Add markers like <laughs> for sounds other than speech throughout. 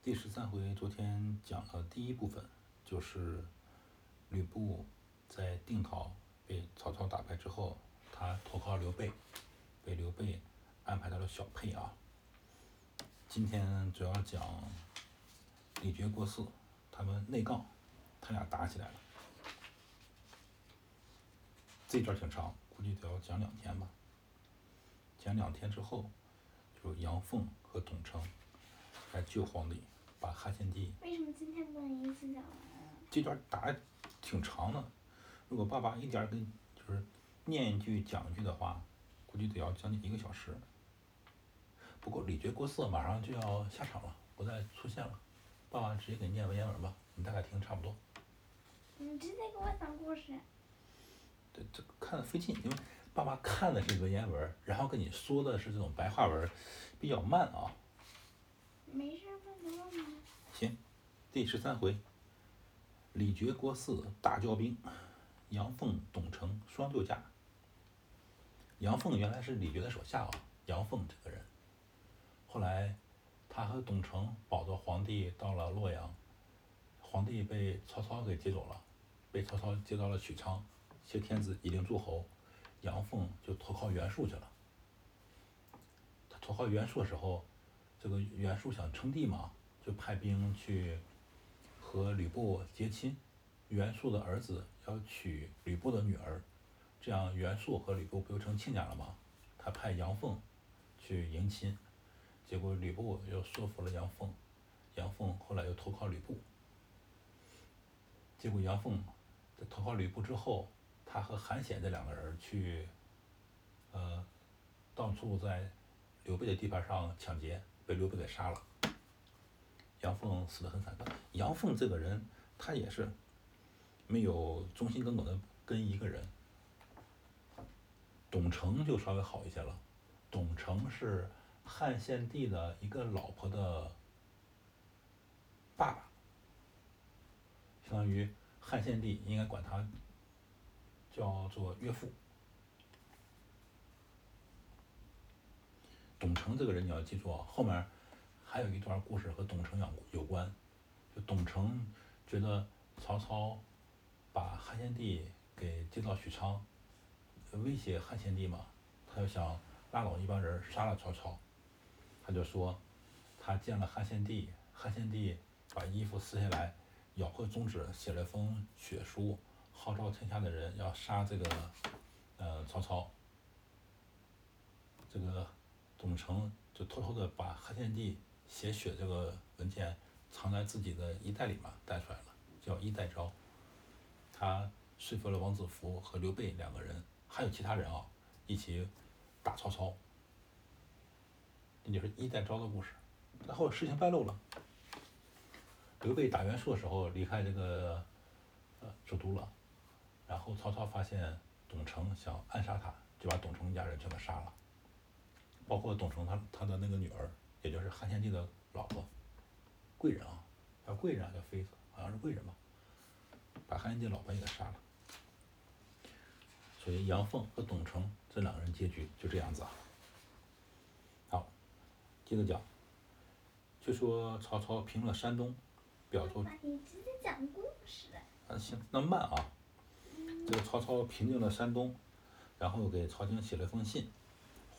第十三回，昨天讲了第一部分，就是吕布在定陶被曹操打败之后，他投靠刘备，被刘备安排到了小沛啊。今天主要讲李傕郭汜他们内杠，他俩打起来了。这段挺长，估计得要讲两天吧。讲两天之后，就杨凤和董承来救皇帝，把汉献帝。为什么今天不能一次讲完啊？这段打得挺长的，如果爸爸一点儿跟就是念一句讲一句的话，估计得要将近一个小时。不过李觉郭汜马上就要下场了，不再出现了，爸爸直接给你念文言文吧，你大概听差不多。你直接给我讲故事。这这看的费劲，因为爸爸看的是文言文，然后跟你说的是这种白话文，比较慢啊。没事，不能吗？行，第十三回，李傕郭汜大交兵，杨凤董承双救驾。杨凤原来是李傕的手下啊，杨凤这个人，后来他和董承保着皇帝到了洛阳，皇帝被曹操给接走了，被曹操接到了许昌，挟天子以令诸侯，杨凤就投靠袁术去了。他投靠袁术的时候，这个袁术想称帝嘛，就派兵去和吕布结亲，袁术的儿子要娶吕布的女儿，这样袁术和吕布不就成亲家了吗？他派杨凤去迎亲，结果吕布又说服了杨凤，杨凤后来又投靠吕布，结果杨凤在投靠吕布之后，他和韩显这两个人去，呃，到处在刘备的地盘上抢劫，被刘备给杀了。杨凤死得很惨。杨凤这个人，他也是没有忠心耿耿的跟一个人。董承就稍微好一些了，董承是汉献帝的一个老婆的爸爸，相当于汉献帝应该管他叫做岳父。董承这个人你要记住啊，后面还有一段故事和董承有有关。就董承觉得曹操把汉献帝给接到许昌，威胁汉献帝嘛，他就想拉拢一帮人杀了曹操。他就说，他见了汉献帝，汉献帝把衣服撕下来，咬破中指，写了封血书，号召天下的人要杀这个呃曹操。这个董承就偷偷的把汉献帝写血这个文件藏在自己的衣袋里面，带出来了，叫衣带诏。他说服了王子服和刘备两个人，还有其他人啊，一起打曹操。这就是衣带诏的故事。然后事情败露了，刘备打袁术的时候离开这个呃首都了，然后曹操发现董承想暗杀他，就把董承一家人全部杀了，包括董承他他的那个女儿，也就是汉献帝的老婆，贵人啊，叫贵人啊，叫妃子，好像是贵人吧，把汉献帝老婆也给杀了。所以杨凤和董承这两个人结局就这样子啊。好，接着讲，就说曹操平了山东，表奏爸爸，你直接讲故事。啊，行，那慢啊。这个曹操平定了山东，然后给朝廷写了封信，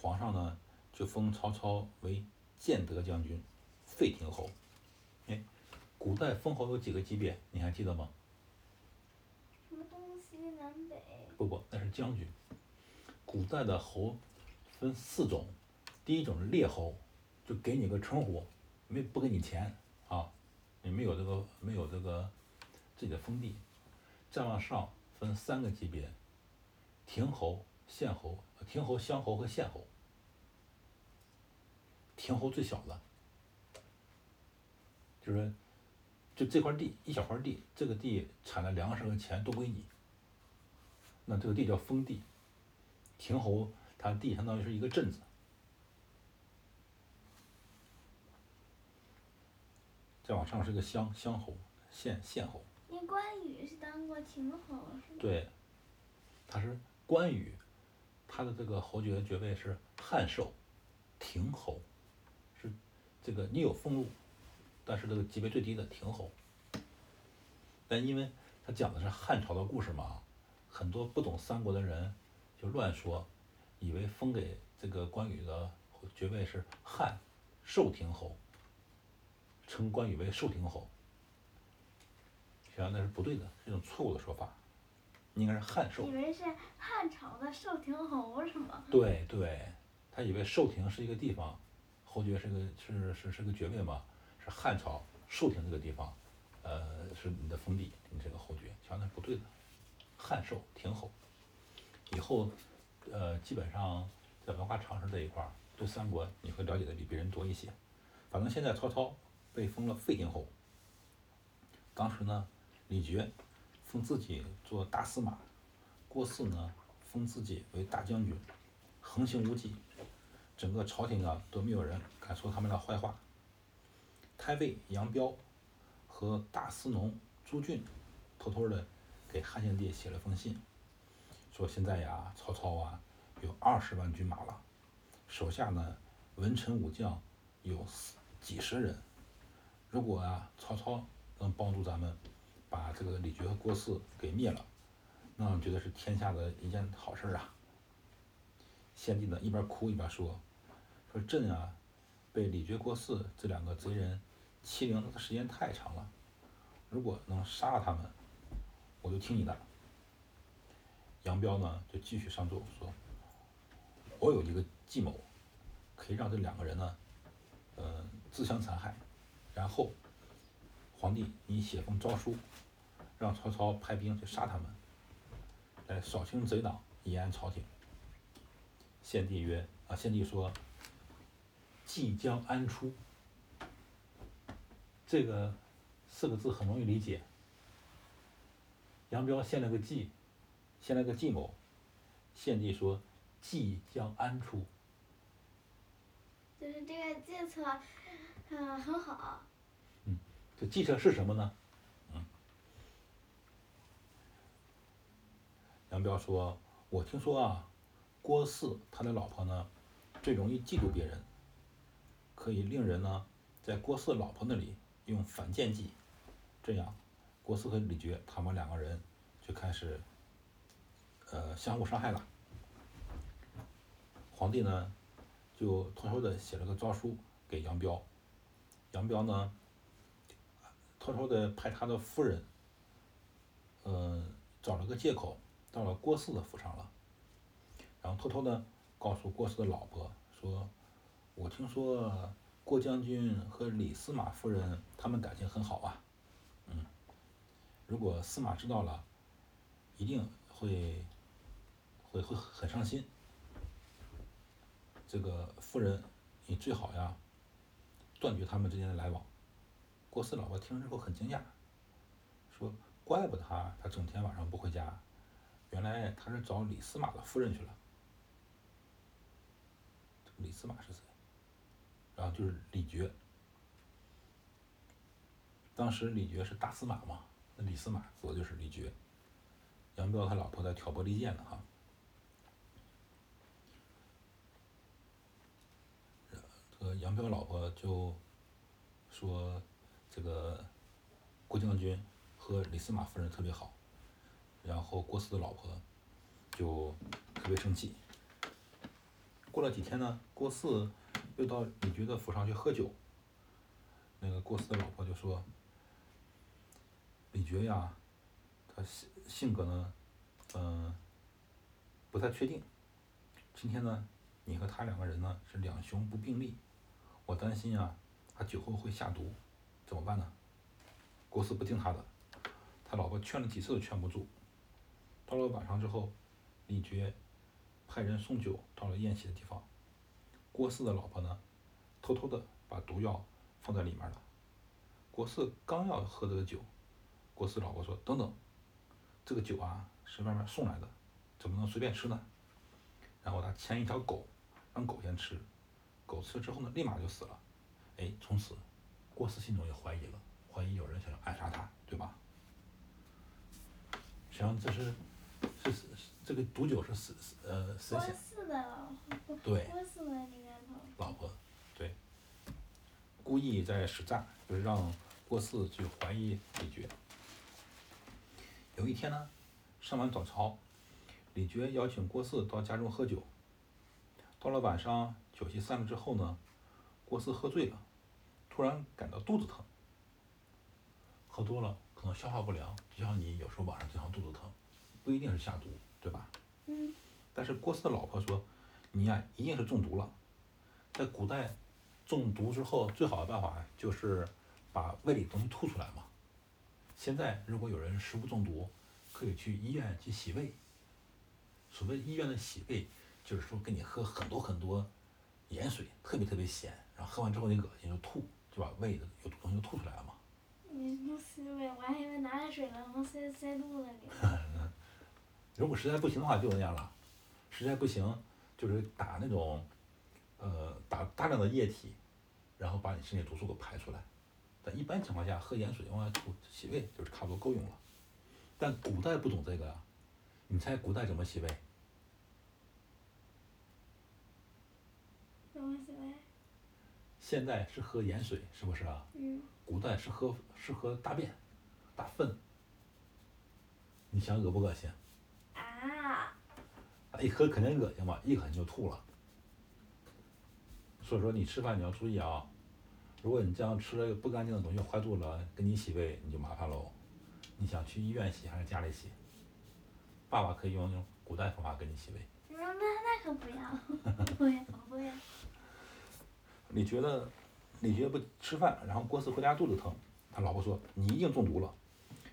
皇上呢就封曹操为建德将军、废亭侯。哎，古代封侯有几个级别？你还记得吗？什么东西南北？不不，那是将军。古代的侯分四种，第一种是列侯，就给你个称呼，没不给你钱啊，你没有这个没有这个自己的封地。再往上分三个级别，亭侯、县侯、呃亭侯、乡侯和县侯。亭侯最小的，就是就这块地一小块地，这个地产的粮食和钱都归你，那这个地叫封地。亭侯他地相当于是一个镇子，再往上是个乡乡侯、县县侯。那关羽是当过亭侯是吗？对，他是关羽，他的这个侯爵爵位是汉寿，亭侯，是这个你有俸禄，但是这个级别最低的亭侯。但因为他讲的是汉朝的故事嘛，很多不懂三国的人就乱说，以为封给这个关羽的爵位是汉寿亭侯，称关羽为寿亭侯。实际上那是不对的，是一种错误的说法，应该是汉寿以。为是汉朝的寿亭侯是吗？对对，他以为寿亭是一个地方，侯爵是个是是是个爵位嘛，是汉朝寿亭这个地方，呃，是你的封地，你这个侯爵，实际上那不对的，汉寿亭侯。以后，呃，基本上在文化常识这一块儿，对三国你会了解的比别人多一些。反正现在曹操被封了废亭侯，当时呢，李傕封自己做大司马，郭汜呢封自己为大将军，横行无忌，整个朝廷啊都没有人敢说他们的坏话。太尉杨彪和大司农朱俊偷偷的给汉献帝写了封信，说现在呀曹操啊有二十万军马了，手下呢文臣武将有几十人，如果啊曹操能帮助咱们把这个李傕和郭汜给灭了，那我觉得是天下的一件好事啊。献帝呢一边哭一边说：“说朕啊，被李傕、郭汜这两个贼人欺凌的时间太长了，如果能杀了他们，我就听你的。”杨彪呢就继续上奏说：“我有一个计谋，可以让这两个人呢，呃，自相残害，然后皇帝你写封诏书，让曹操派兵去杀他们，来扫清贼党，以安朝廷。”献帝曰：“啊，献帝说，计将安出。这个四个字很容易理解。杨彪献了个计，献了个计谋。献帝说，计将安出。就是这个计策，呃，很好。嗯这计策是什么呢？嗯，杨彪说，我听说啊，郭汜他的老婆呢，最容易嫉妒别人，可以令人呢，在郭汜老婆那里用反间计，这样，郭汜和李傕他们两个人就开始，呃，相互伤害了。皇帝呢，就偷偷的写了个诏书给杨彪，杨彪呢，偷偷的派他的夫人，呃，找了个借口到了郭汜的府上了，然后偷偷的告诉郭汜的老婆说：“我听说郭将军和李司马夫人他们感情很好啊，嗯，如果司马知道了，一定会会会很伤心。这个夫人，你最好呀，断绝他们之间的来往。”郭四老婆听了之后很惊讶，说：“怪不得他，他整天晚上不回家，原来他是找李司马的夫人去了。这个李司马是谁？然后就是李傕。当时李傕是大司马嘛，那李司马指的就是李傕。杨彪他老婆在挑拨离间呢哈。这个杨彪老婆就说。这个郭将军和李司马夫人特别好，然后郭汜的老婆就特别生气。过了几天呢，郭汜又到李傕的府上去喝酒。那个郭汜的老婆就说：“李傕呀，他性性格呢，嗯，不太确定。今天呢，你和他两个人呢是两雄不并立，我担心啊，他酒后会下毒。”怎么办呢？郭汜不听他的，他老婆劝了几次都劝不住。到了晚上之后，李傕派人送酒到了宴席的地方，郭四的老婆呢，偷偷的把毒药放在里面了。郭四刚要喝这个酒，郭四老婆说：“等等，这个酒啊是外面送来的，怎么能随便吃呢？”然后他牵一条狗，让狗先吃，狗吃了之后呢，立马就死了。哎，从此。郭四心中也怀疑了，怀疑有人想要暗杀他，对吧？实际上这是，是是这个毒酒是死死呃死郭险。汜的老婆，对。<laughs> 老婆，对。故意在使诈，就是让郭汜去怀疑李觉。有一天呢，上完早朝，李觉邀请郭四到家中喝酒。到了晚上，酒席散了之后呢，郭四喝醉了，突然感到肚子疼。喝多了可能消化不良，就像你有时候晚上经常肚子疼，不一定是下毒，对吧？嗯。但是郭四的老婆说，你呀一定是中毒了。在古代，中毒之后最好的办法就是把胃里东西吐出来嘛。现在如果有人食物中毒，可以去医院去洗胃。所谓医院的洗胃，就是说给你喝很多很多盐水，特别特别咸，然后喝完之后你恶心就吐，就把胃的有毒东西吐出来了嘛。你不洗胃，我还以为拿来水然后塞塞肚子里。<laughs> 如果实在不行的话，就那样了。实在不行，就是打那种。呃，打大量的液体，然后把你身体毒素给排出来。但一般情况下，喝盐水往外吐洗胃就是差不多够用了。但古代不懂这个呀，你猜古代怎么洗胃？怎么洗胃？现在是喝盐水，是不是啊？嗯。古代是喝是喝大便，大粪。你想恶不恶心？啊。一喝肯定恶心嘛，一喝就吐了。所以说你吃饭你要注意啊，如果你这样吃了不干净的东西坏肚子了，给你洗胃你就麻烦喽。你想去医院洗还是家里洗？爸爸可以用用古代方法给你洗胃。那那那可不要，<laughs> 不要不要。李觉得李觉不吃饭，然后郭四回家肚子疼，他老婆说你一定中毒了，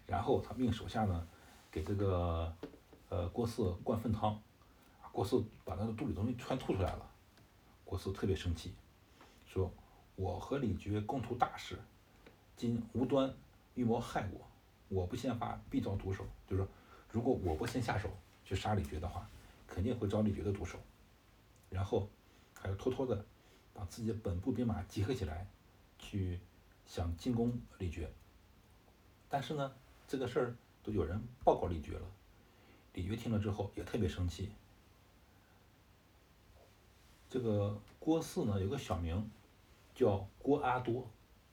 然后他命手下呢给这个呃郭四灌粪汤，郭汜把那个肚里东西全吐出来了。郭汜特别生气，说：“我和李傕共图大事，今无端预谋害我，我不先发，必遭毒手。就是说，如果我不先下手去杀李傕的话，肯定会遭李傕的毒手。然后，还要偷偷的把自己的本部兵马集合起来，去想进攻李傕。但是呢，这个事儿都有人报告李傕了，李傕听了之后也特别生气。”这个郭汜呢，有个小名，叫郭阿多，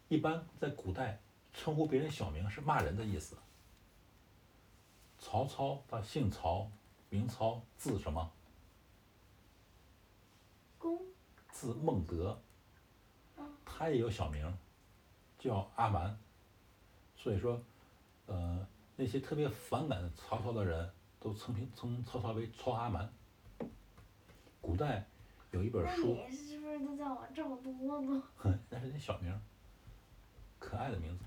一般在古代称呼别人小名是骂人的意思。曹操他姓曹，名操，字什么？公。字孟德。他也有小名，叫阿蛮。所以说，呃，那些特别反感曹操的人都称评称曹操为曹阿蛮。古代。有一本书。你是不是都叫我这么多？<laughs> 哼，那是你小名，可爱的名字。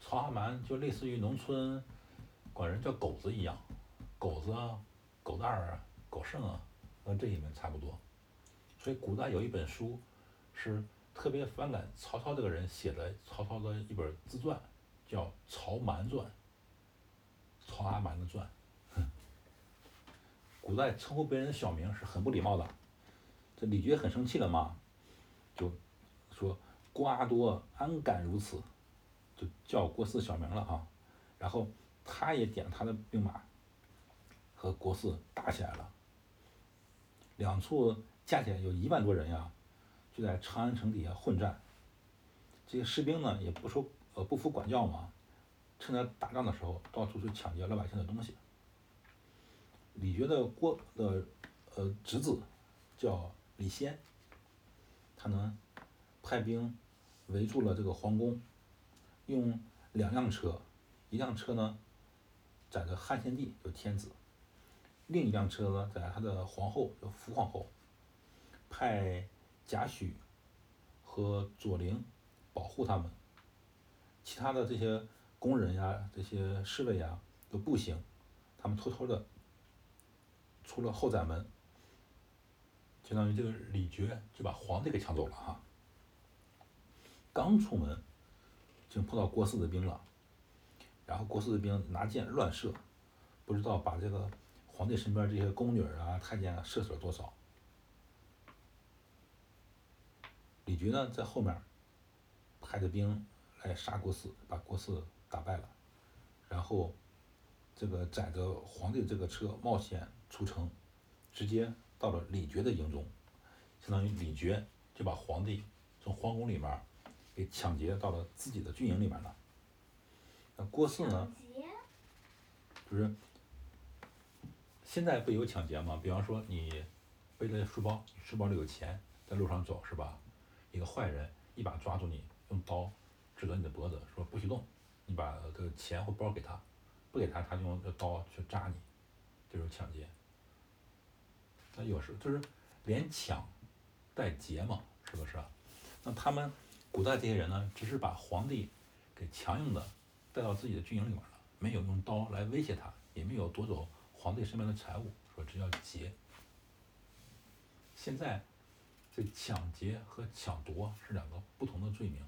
曹阿瞒就类似于农村管人叫狗子一样，狗子啊，狗蛋儿啊，狗剩啊，跟这些名差不多。所以古代有一本书，是特别反感曹操这个人写的曹操的一本自传，叫《曹瞒传》。曹阿瞒的传。<laughs> 古代称呼别人的小名是很不礼貌的。这李傕很生气了嘛，就说郭阿多安敢如此，就叫郭汜小名了啊。然后他也点他的兵马，和郭汜打起来了。两处加起来有一万多人呀，就在长安城底下混战。这些士兵呢也不受呃不服管教嘛，趁着打仗的时候到处去抢劫老百姓的东西。李傕的郭的呃侄子叫。李先，他呢派兵围住了这个皇宫，用两辆车，一辆车呢载着汉献帝就天子，另一辆车呢载他的皇后就福皇后，派贾诩和左灵保护他们，其他的这些工人呀、这些侍卫呀都步行，他们偷偷的出了后宅门。相当于这个李傕就把皇帝给抢走了哈。刚出门，就碰到郭汜的兵了，然后郭汜的兵拿箭乱射，不知道把这个皇帝身边这些宫女啊、太监啊射死了多少。李傕呢在后面派着兵来杀郭汜，把郭汜打败了，然后这个载着皇帝这个车冒险出城，直接。到了李傕的营中，相当于李傕就把皇帝从皇宫里面给抢劫到了自己的军营里面了。那郭汜呢，就是现在不有抢劫吗？比方说你背着书包，书包里有钱，在路上走是吧？一个坏人一把抓住你，用刀指着你的脖子说不许动，你把这个钱或包给他，不给他，他就用这刀去扎你，这就是抢劫。那有时就是连抢带劫嘛，是不是？那他们古代这些人呢，只是把皇帝给强硬的带到自己的军营里面了，没有用刀来威胁他，也没有夺走皇帝身边的财物，说这叫劫。现在这抢劫和抢夺是两个不同的罪名。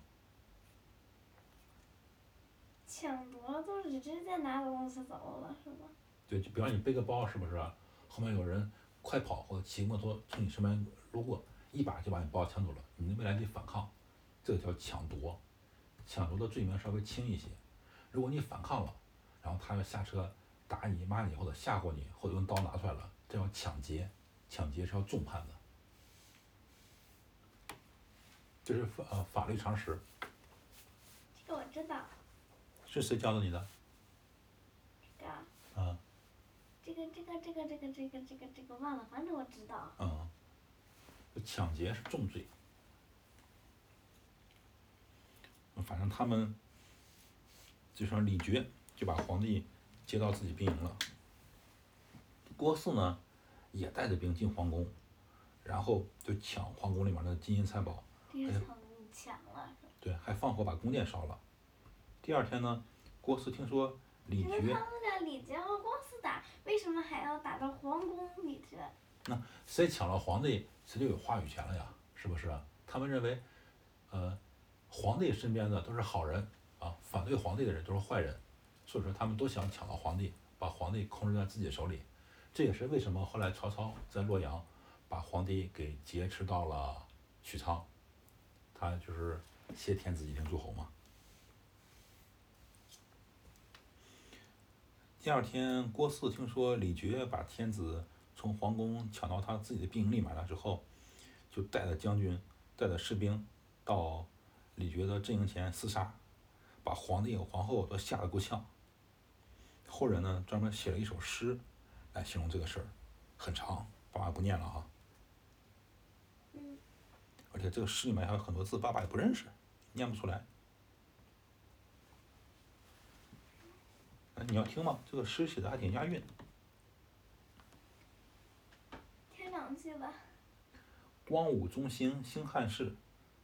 抢夺都是直接拿东西走了，是吧？对，就比方你背个包，是不是？后面有人快跑或者骑摩托从你身边路过，一把就把你包抢走了，你未来得反抗，这个叫抢夺。抢夺的罪名稍微轻一些。如果你反抗了，然后他要下车打你、骂你或者吓唬你，或者用刀拿出来了，这叫抢劫。抢劫是要重判的。这是法呃法律常识，这个我知道，是谁教的你的？这个啊这个这个这个这个这个这个这个忘了，反正我知道。嗯，抢劫是重罪。反正他们，就像李傕就把皇帝接到自己兵营了。郭汜呢，也带着兵进皇宫，然后就抢皇宫里面的金银财宝，对，还放火把宫殿烧了。第二天呢，郭汜听说李因为傕他们俩李傕和郭汜打，为什么还要打到皇宫里去？那谁抢了皇帝，谁就有话语权了呀，是不是？他们认为，呃，皇帝身边的都是好人啊，反对皇帝的人都是坏人，所以说他们都想抢到皇帝，把皇帝控制在自己手里。这也是为什么后来曹操在洛阳把皇帝给劫持到了许昌，他就是挟天子以令诸侯嘛。第二天，郭汜听说李傕把天子从皇宫抢到他自己的兵营里面了之后，就带着将军、带着士兵到李傕的阵营前厮杀，把皇帝和皇后都吓得够呛。后人呢专门写了一首诗来形容这个事儿，很长，爸爸不念了哈。嗯，而且这个诗里面还有很多字爸爸也不认识，念不出来。你要听吗？这个诗写的还挺押韵。听两句吧。光武中兴兴汉室，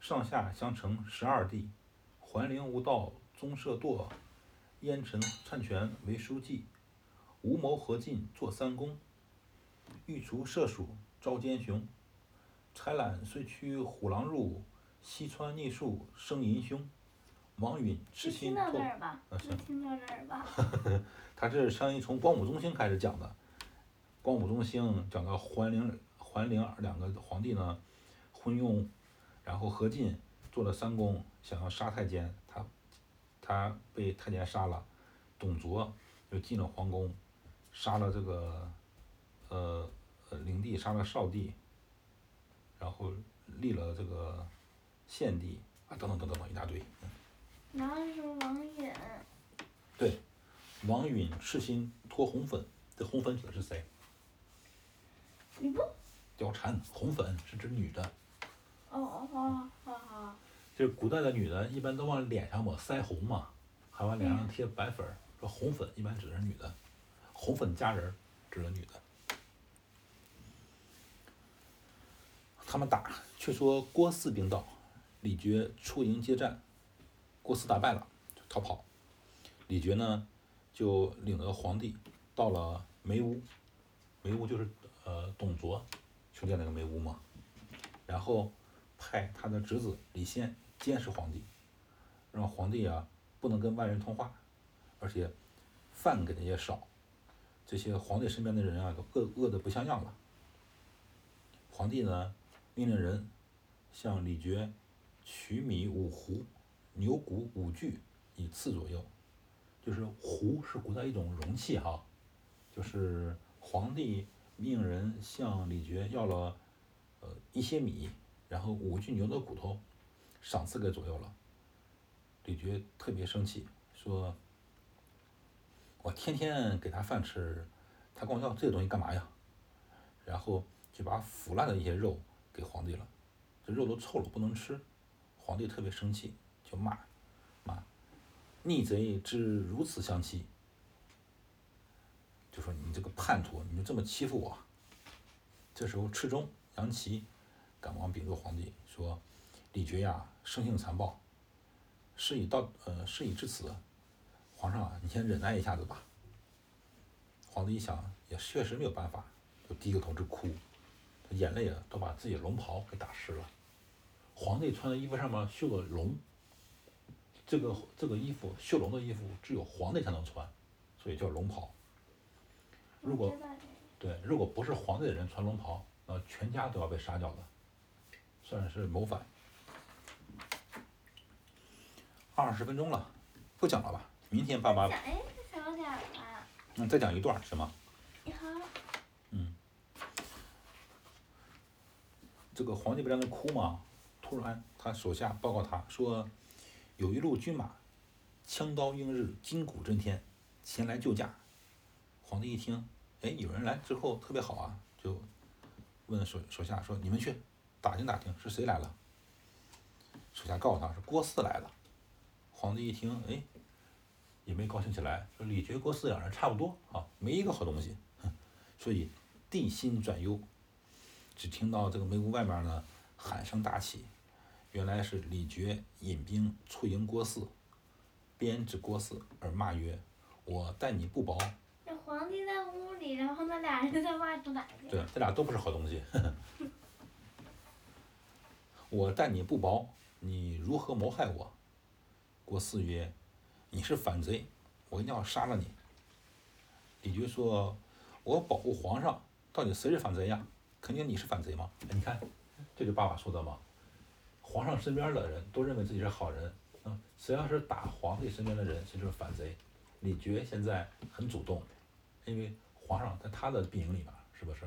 上下相承十二帝。桓灵无道宗社堕，燕臣篡权为书记。吴谋何进做三公，欲除射鼠招奸雄。豺懒虽驱虎狼入，西川逆数生淫凶。王允痴就听到心托这儿吧，啊就听到这儿吧。<laughs> 他这是相当于从光武中兴开始讲的，光武中兴讲到桓灵、桓灵两个皇帝呢昏庸，然后何进做了三公，想要杀太监，他他被太监杀了，董卓又进了皇宫，杀了这个呃呃灵帝，杀了少帝，然后立了这个献帝啊等等等等等一大堆。然后是王允，对，王允赤心脱红粉，这红粉指的是谁？吕布。貂蝉，红粉是指女的，哦哦哦哦哦，就是古代的女的一般都往脸上抹腮红嘛，还往脸上贴白粉儿，说红粉一般指的是女的，红粉佳人儿指的女的。他们打，却说郭汜兵到，李傕出营接战，郭汜打败了，就逃跑。李傕呢，就领着皇帝到了梅屋，梅屋就是呃董卓修建那个梅屋嘛，然后派他的侄子李宪监视皇帝，让皇帝啊不能跟外人通话，而且饭给的也少，这些皇帝身边的人啊都饿饿得不像样了。皇帝呢命令人向李傕取米五斛，牛骨五具，以次左右。就是壶是古代一种容器哈，就是皇帝命人向李傕要了呃一些米，然后五具牛的骨头，赏赐给左右了。李傕特别生气，说：“我天天给他饭吃，他管我要这些东西干嘛呀？”然后就把腐烂的一些肉给皇帝了，这肉都臭了，不能吃。皇帝特别生气，就骂骂逆贼之如此相欺，就说你这个叛徒，你就这么欺负我。这时候，赤忠、杨琦赶忙禀奏皇帝说：“李傕呀，生性残暴，事已到呃事已至此，皇上啊，你先忍耐一下子吧。”皇帝一想，也确实没有办法，就低着头直哭，眼泪啊都把自己龙袍给打湿了。皇帝穿的衣服上面绣个龙，这个这个衣服绣龙的衣服只有皇帝才能穿，所以叫龙袍。如果对，如果不是皇帝的人穿龙袍，那全家都要被杀掉的，算是谋反。二十分钟了，不讲了吧？明天爸爸讲哎，小点儿吧。嗯，再讲一段行吗？好。嗯。这个皇帝不在那哭吗？突然，他手下报告他说，有一路军马，枪刀映日，金鼓震天，前来救驾。皇帝一听，哎，有人来之后特别好啊，就问手手下说：“你们去打听打听，是谁来了？”手下告诉他是郭汜来了。皇帝一听，哎，也没高兴起来，说李傕、郭汜两人差不多啊，没一个好东西，哼 <laughs> 所以帝心转忧。只听到这个梅屋外面呢，喊声大起。原来是李傕引兵出迎郭汜，鞭指郭汜而骂曰：“我待你不薄。”那皇帝在屋里，然后那俩人在外头打架。对，这俩都不是好东西。<laughs> 我待你不薄，你如何谋害我？郭汜曰：“你是反贼，我一定要杀了你。”李傕说：“我保护皇上，到底谁是反贼呀？肯定你是反贼嘛！你看，这就爸爸说的嘛。”皇上身边的人都认为自己是好人，嗯，谁要是打皇帝身边的人，谁就是反贼。李傕现在很主动，因为皇上在他的兵营里面，是不是？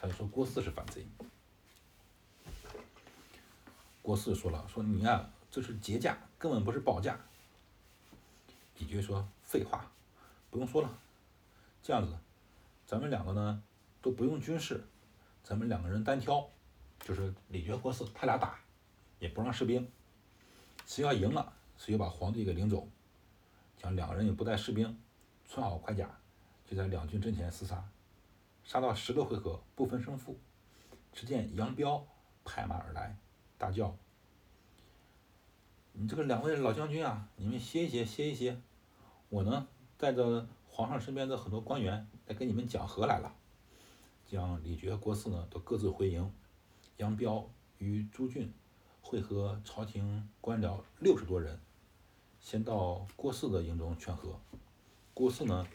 他就说郭汜是反贼。郭汜说了，说你啊，这是劫驾，根本不是保驾。李傕说废话，不用说了，这样子，咱们两个呢都不用军事，咱们两个人单挑，就是李傕、郭汜他俩打。也不让士兵，谁要赢了，谁就把皇帝给领走。讲两个人也不带士兵，穿好盔甲，就在两军阵前厮杀，杀到十个回合不分胜负。只见杨彪拍马而来，大叫：“你这个两位老将军啊，你们歇一歇，歇一歇。我呢，带着皇上身边的很多官员来跟你们讲和来了。”将李傕、郭汜呢都各自回营，杨彪与朱俊。会合朝廷官僚六十多人，先到郭汜的营中劝和。郭汜呢，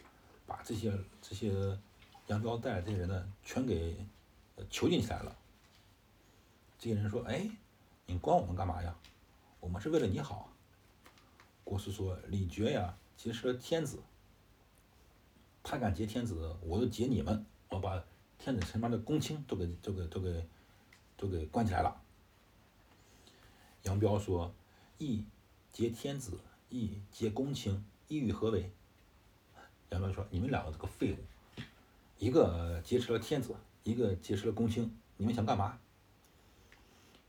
把这些这些杨彪带的这些人呢，全给囚禁起来了。这些人说：“哎，你关我们干嘛呀？我们是为了你好。”郭汜说：“李傕呀，劫持了天子，他敢劫天子，我就劫你们，我把天子身边的公卿都给都给都给都给关起来了。”杨彪说：“一劫天子，一劫公卿，意欲何为？”杨彪说：“你们两个这个废物，一个劫持了天子，一个劫持了公卿，你们想干嘛？”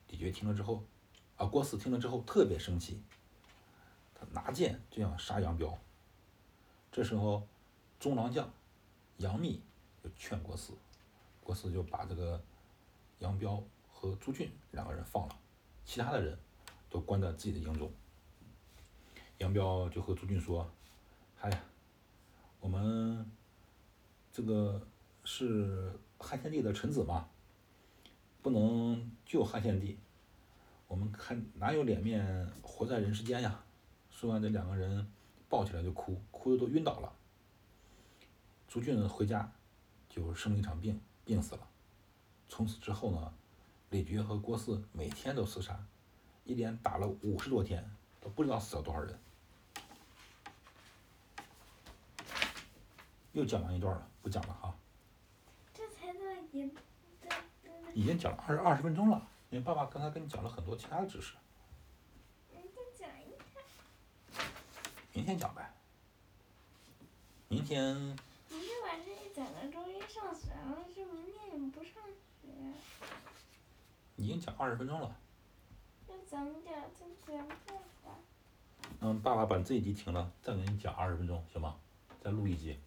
李傕听了之后，啊，郭汜听了之后特别生气，他拿剑就想杀杨彪。这时候，中郎将杨密就劝郭汜，郭汜就把这个杨彪和朱俊两个人放了。其他的人都关在自己的营中。杨彪就和朱俊说：“哎呀，我们这个是汉献帝的臣子嘛，不能救汉献帝，我们看哪有脸面活在人世间呀？”说完，这两个人抱起来就哭，哭的都晕倒了。朱俊回家就生了一场病，病死了。从此之后呢？李觉和郭汜每天都厮杀，一连打了五十多天，都不知道死了多少人。又讲完一段了，不讲了哈。这才到一，已经讲了二十二十分钟了，因为爸爸刚才跟你讲了很多其他的知识。明天讲呗。明天明天晚上一讲到周一上学了，就明天也不上学。已经讲二十分钟了。就讲点儿就节目吧。嗯，爸爸把这一集停了，再给你讲二十分钟，行吗？再录一集。